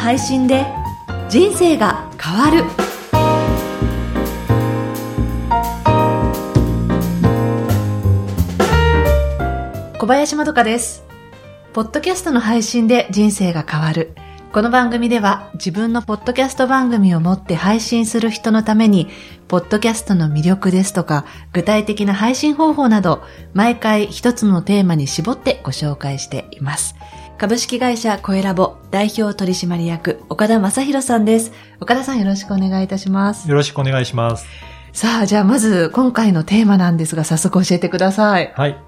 配信で人生が変わる。小林まどかです。ポッドキャストの配信で人生が変わる。この番組では自分のポッドキャスト番組を持って配信する人のために、ポッドキャストの魅力ですとか、具体的な配信方法など、毎回一つのテーマに絞ってご紹介しています。株式会社コエラボ代表取締役岡田正宏さんです。岡田さんよろしくお願いいたします。よろしくお願いします。さあ、じゃあまず今回のテーマなんですが早速教えてください。はい。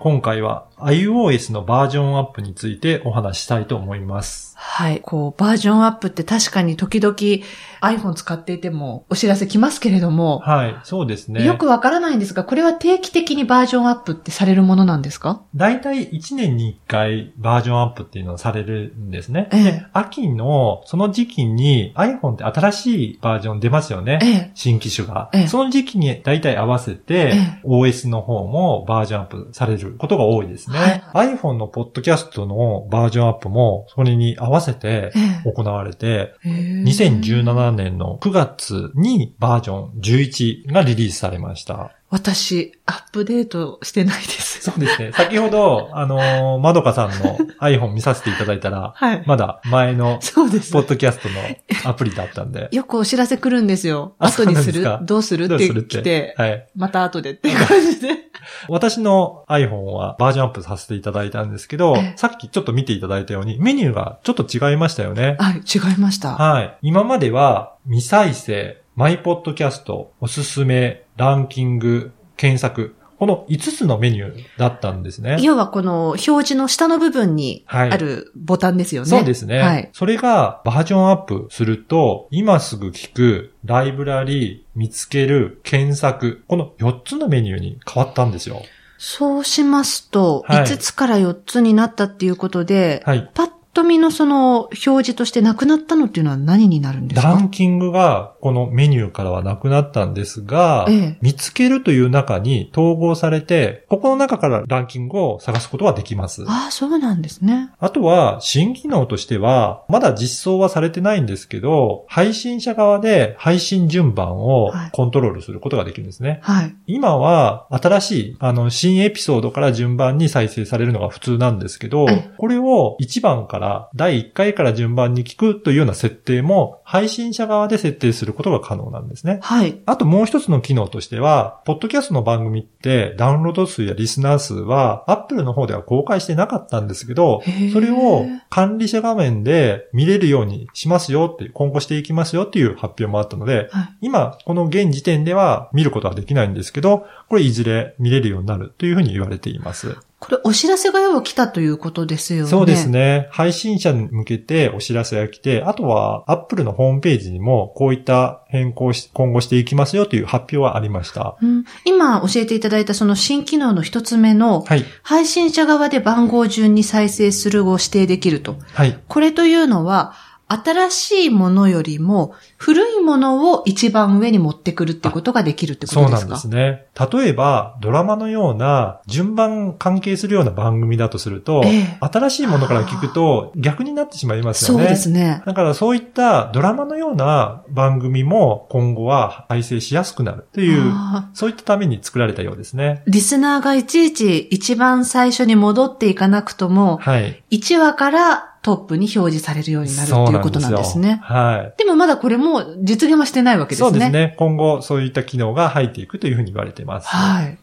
今回は iOS のバージョンアップについてお話したいと思います。はい。こう、バージョンアップって確かに時々 iPhone 使っていてもお知らせ来ますけれども。はい、そうですね。よくわからないんですが、これは定期的にバージョンアップってされるものなんですか？大体1年に1回バージョンアップっていうのをされるんですね。ええ、秋のその時期に iPhone って新しいバージョン出ますよね。ええ、新機種が、ええ。その時期に大体合わせて、OS の方もバージョンアップされることが多いですね。はい、iPhone のポッドキャストのバージョンアップもそれに合わせて行われて、2017年の9月にバージョン11がリリースされました。私、アップデートしてないです。そうですね。先ほど、あのー、まどかさんの iPhone 見させていただいたら、はい、まだ前の、そうです。ポッドキャストのアプリだったんで。よくお知らせ来るんですよ。後にする？どうするって来て、はい、また後でって感じで。私の iPhone はバージョンアップさせていただいたんですけど、さっきちょっと見ていただいたように、メニューがちょっと違いましたよね。はい、違いました。はい。今までは、未再生、マイポッドキャスト、おすすめ、ランキング、検索、この5つのメニューだったんですね。要はこの表示の下の部分にあるボタンですよね。はい、そうですね。はい。それがバージョンアップすると、今すぐ聞く、ライブラリー、見つける、検索、この4つのメニューに変わったんですよ。そうしますと、5つから4つになったっていうことで、はい、パッと見のその表示としてなくなったのっていうのは何になるんですか？ランキングがこのメニューからはなくなったんですが、ええ、見つけるという中に統合されて、ここの中からランキングを探すことはできます。ああ、そうなんですね。あとは、新機能としては、まだ実装はされてないんですけど、配信者側で配信順番をコントロールすることができるんですね。はい。今は、新しい、あの、新エピソードから順番に再生されるのが普通なんですけど、これを1番からから第1回から順番に聞くというような設定も配信者側で設定することが可能なんですね。はい。あともう一つの機能としては、ポッドキャストの番組ってダウンロード数やリスナー数は Apple の方では公開してなかったんですけど、それを管理者画面で見れるようにしますよっていう、今後していきますよっていう発表もあったので、はい、今この現時点では見ることはできないんですけど、これいずれ見れるようになるというふうに言われています。これお知らせがよく来たということですよね。そうですね。配信者に向けてお知らせが来て、あとは Apple のホームページにもこういった変更し、今後していきますよという発表はありました。うん、今教えていただいたその新機能の一つ目の、はい、配信者側で番号順に再生するを指定できると。はい、これというのは、新しいものよりも古いものを一番上に持ってくるってことができるってことですか？そうなんですね。例えば、ドラマのような順番関係するような番組だとすると、えー、新しいものから聞くと逆になってしまいますよね。そうですね。だからそういったドラマのような番組も今後は再生しやすくなるという、そういったために作られたようですね。リスナーがいちいち一番最初に戻っていかなくとも、はい、1話からトップに表示されるようになるっていうことなんですね。はい。でもまだこれも実現はしてないわけですね。そうですね。今後そういった機能が入っていくというふうに言われています。はい。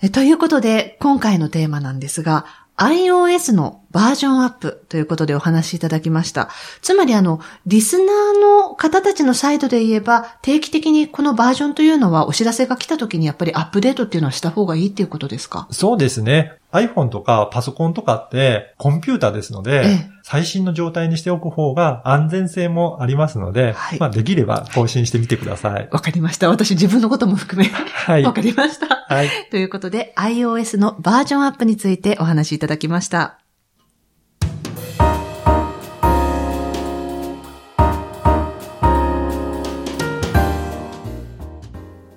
えということで、今回のテーマなんですが、iOS のバージョンアップということでお話しいただきました。つまりあの、リスナーの方たちのサイドで言えば、定期的にこのバージョンというのはお知らせが来た時にやっぱりアップデートっていうのはした方がいいっていうことですか？そうですね。iPhone とかパソコンとかってコンピューターですので、ええ、最新の状態にしておく方が安全性もありますので、はい、まあできれば更新してみてください。わかりました。私自分のことも含め。はい。わかりました。はい。ということで iOS のバージョンアップについてお話しいただきました。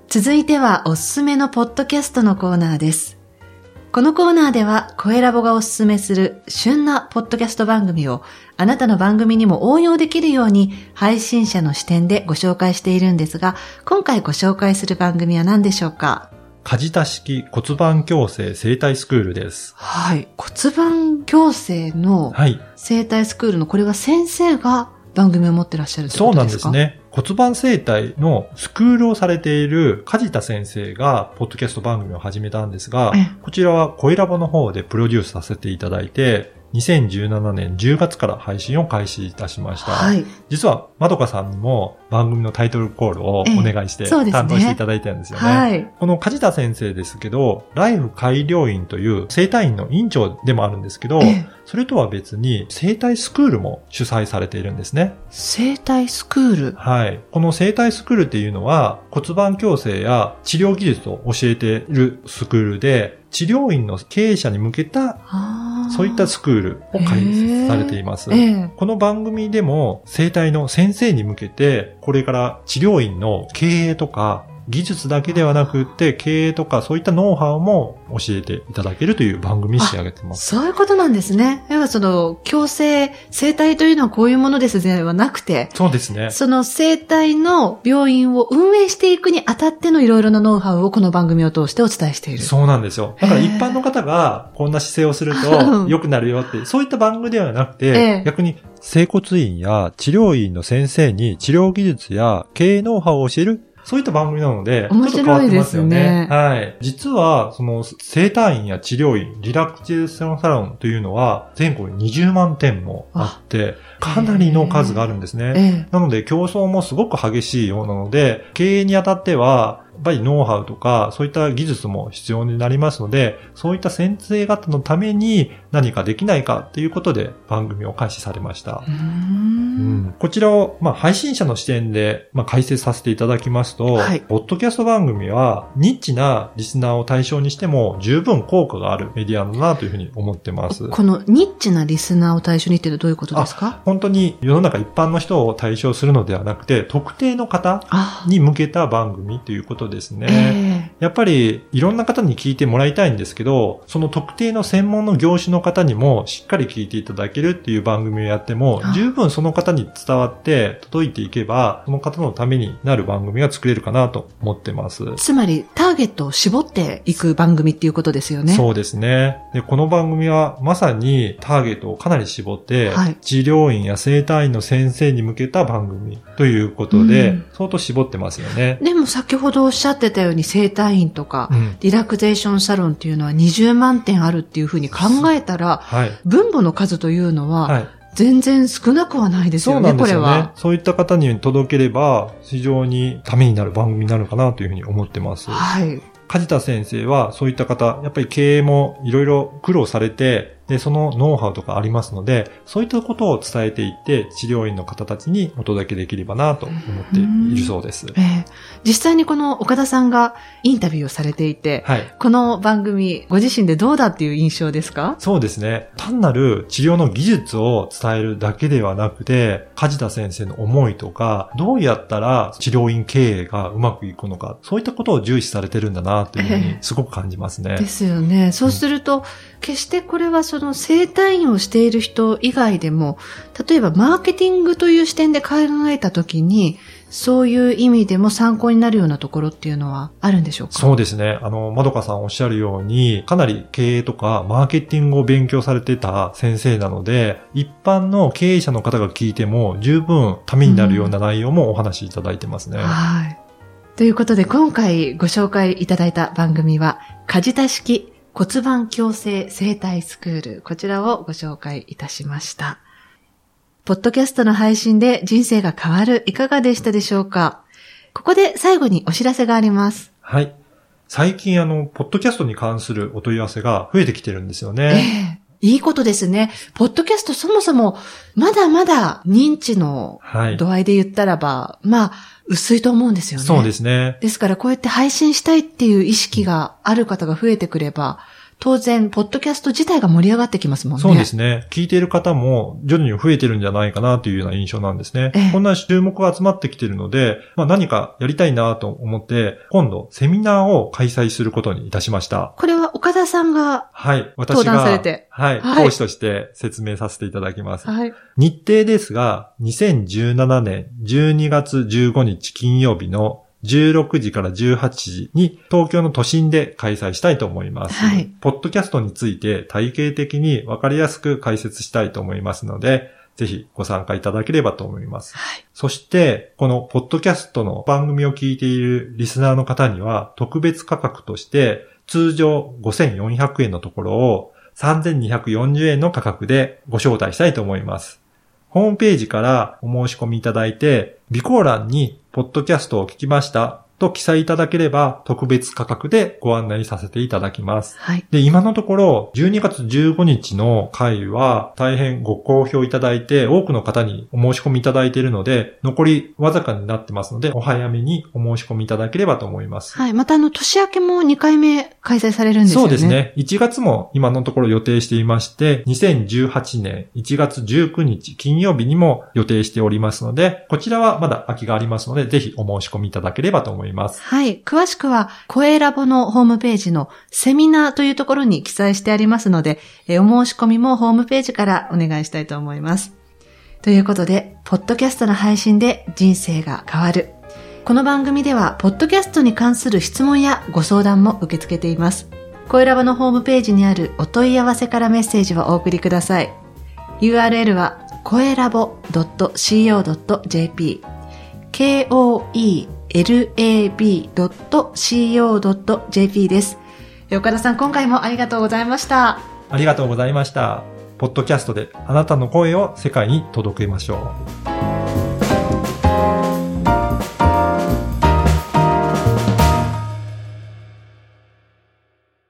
続いてはおすすめのポッドキャストのコーナーです。このコーナーでは、声ラボがおすすめする旬なポッドキャスト番組を、あなたの番組にも応用できるように、配信者の視点でご紹介しているんですが、今回ご紹介する番組は何でしょうか？梶田式骨盤矯正生態スクールです。はい。骨盤矯正の生態スクールの、これは先生が番組を持ってらっしゃるそうなんですね。骨盤生態のスクールをされている梶田先生が、ポッドキャスト番組を始めたんですが、こちらは声ラボの方でプロデュースさせていただいて、2017年10月から配信を開始いたしました。はい。実は、まどかさんにも番組のタイトルコールをお願いして、担当していただいてるんですよね。はい。この梶田先生ですけど、ライフ改良院という生体院の院長でもあるんですけど、それとは別に生体スクールも主催されているんですね。生体スクール？はい。この生体スクールっていうのは骨盤矯正や治療技術を教えているスクールで、治療院の経営者に向けた、そういったスクールを開設されています。この番組でも生体の先生に向けて、これから治療院の経営とか技術だけではなくって、経営とかそういったノウハウも教えていただけるという番組に仕上げてます。そういうことなんですね。要はその、強制、生態というのはこういうものですではなくて、そうですね。その生態の病院を運営していくにあたってのいろいろなノウハウをこの番組を通してお伝えしている。そうなんですよ。だから一般の方がこんな姿勢をすると 良くなるよって、そういった番組ではなくて、逆に整骨院や治療院の先生に治療技術や経営ノウハウを教えるそういった番組なので、面白いですね。はい。実は、その、生体院や治療院、リラクゼーションサロンというのは、全国に20万店もあって、かなりの数があるんですね。なので、競争もすごく激しいようなので、経営にあたっては、っぱりノウハウとか、そういった技術も必要になりますので、そういった先生方のために何かできないかということで番組を開始されました。うん、こちらを、まあ、配信者の視点で、まあ、解説させていただきますと、はい、ポッドキャスト番組はニッチなリスナーを対象にしても十分効果があるメディアだなというふうに思ってます。このニッチなリスナーを対象にっていうのはどういうことですか？本当に世の中一般の人を対象するのではなくて、特定の方に向けた番組ということですね。えー、やっぱりいろんな方に聞いてもらいたいんですけど、その特定の専門の業種の方にもしっかり聞いていただけるっていう番組をやっても、十分その方に伝わって届いていけば、その方のためになる番組が作れるかなと思ってます。つまり、ターゲットを絞っていく番組っていうことですよね。そうですね。で、この番組はまさにターゲットをかなり絞って、はい、治療院や生体院の先生に向けた番組ということで、うん、相当絞ってますよね。でも先ほどおっしゃってたように生体院とか、うん、リラクゼーションサロンっていうのは20万点あるっていうふうに考えたら、はい、分母の数というのは、はい全然少なくはないですよね、そうよねこれは。そういった方に届ければ、非常にためになる番組になるかなというふうに思ってます。はい。梶田先生はそういった方、やっぱり経営もいろいろ苦労されて、で、そのノウハウとかありますので、そういったことを伝えていって、治療院の方たちにお届けできればなと思っているそうです。えー、実際にこの岡田さんがインタビューをされていて、はい、この番組、ご自身でどうだっていう印象ですか？そうですね。単なる治療の技術を伝えるだけではなくて、梶田先生の思いとか、どうやったら治療院経営がうまくいくのか、そういったことを重視されてるんだなというふうにすごく感じますね。えー、ですよね。そうすると、うん決してこれはその生体院をしている人以外でも、例えばマーケティングという視点で考えたときに、そういう意味でも参考になるようなところっていうのはあるんでしょうか？そうですね。あの、まどかさんおっしゃるように、かなり経営とかマーケティングを勉強されてた先生なので、一般の経営者の方が聞いても十分ためになるような内容もお話しいただいてますね。うん、はい。ということで今回ご紹介いただいた番組は、梶田式骨盤矯正生態スクール、こちらをご紹介いたしました。ポッドキャストの配信で人生が変わる、いかがでしたでしょうか？ここで最後にお知らせがあります。はい。最近あの、ポッドキャストに関するお問い合わせが増えてきてるんですよね。ええいいことですね。ポッドキャストそもそも、まだまだ認知の度合いで言ったらば、はい、まあ、薄いと思うんですよね。そうですね。ですからこうやって配信したいっていう意識がある方が増えてくれば、当然、ポッドキャスト自体が盛り上がってきますもんね。そうですね。聞いている方も徐々に増えてるんじゃないかなというような印象なんですね。ええ、こんな注目が集まってきているので、まあ、何かやりたいなと思って、今度セミナーを開催することにいたしました。これは岡田さんが、はい、私が、はい、はい、講師として説明させていただきます。はい、日程ですが、2017年12月15日金曜日の16時から18時に東京の都心で開催したいと思います。はい。ポッドキャストについて体系的にわかりやすく解説したいと思いますので、ぜひご参加いただければと思います。はい。そして、このポッドキャストの番組を聞いているリスナーの方には特別価格として通常5400円のところを3240円の価格でご招待したいと思います。ホームページからお申し込みいただいて、備考欄にポッドキャストを聞きました。と記載いただければ特別価格でご案内させていただきます。はい。で、今のところ12月15日の回は大変ご好評いただいて多くの方にお申し込みいただいているので残りわずかになってますのでお早めにお申し込みいただければと思います。はい。またあの年明けも2回目開催されるんですよね。そうですね。1月も今のところ予定していまして2018年1月19日金曜日にも予定しておりますのでこちらはまだ空きがありますのでぜひお申し込みいただければと思います。います。はい。詳しくは、声ラボのホームページのセミナーというところに記載してありますので、えお申し込みもホームページからお願いしたいと思います。ということで、ポッドキャストの配信で人生が変わる。この番組では、ポッドキャストに関する質問やご相談も受け付けています。声ラボのホームページにあるお問い合わせからメッセージをお送りください。URL は、声ラボ .co.jp k-o-e lab.co.jp です。岡田さん、今回もありがとうございました。ありがとうございました。ポッドキャストであなたの声を世界に届けましょう。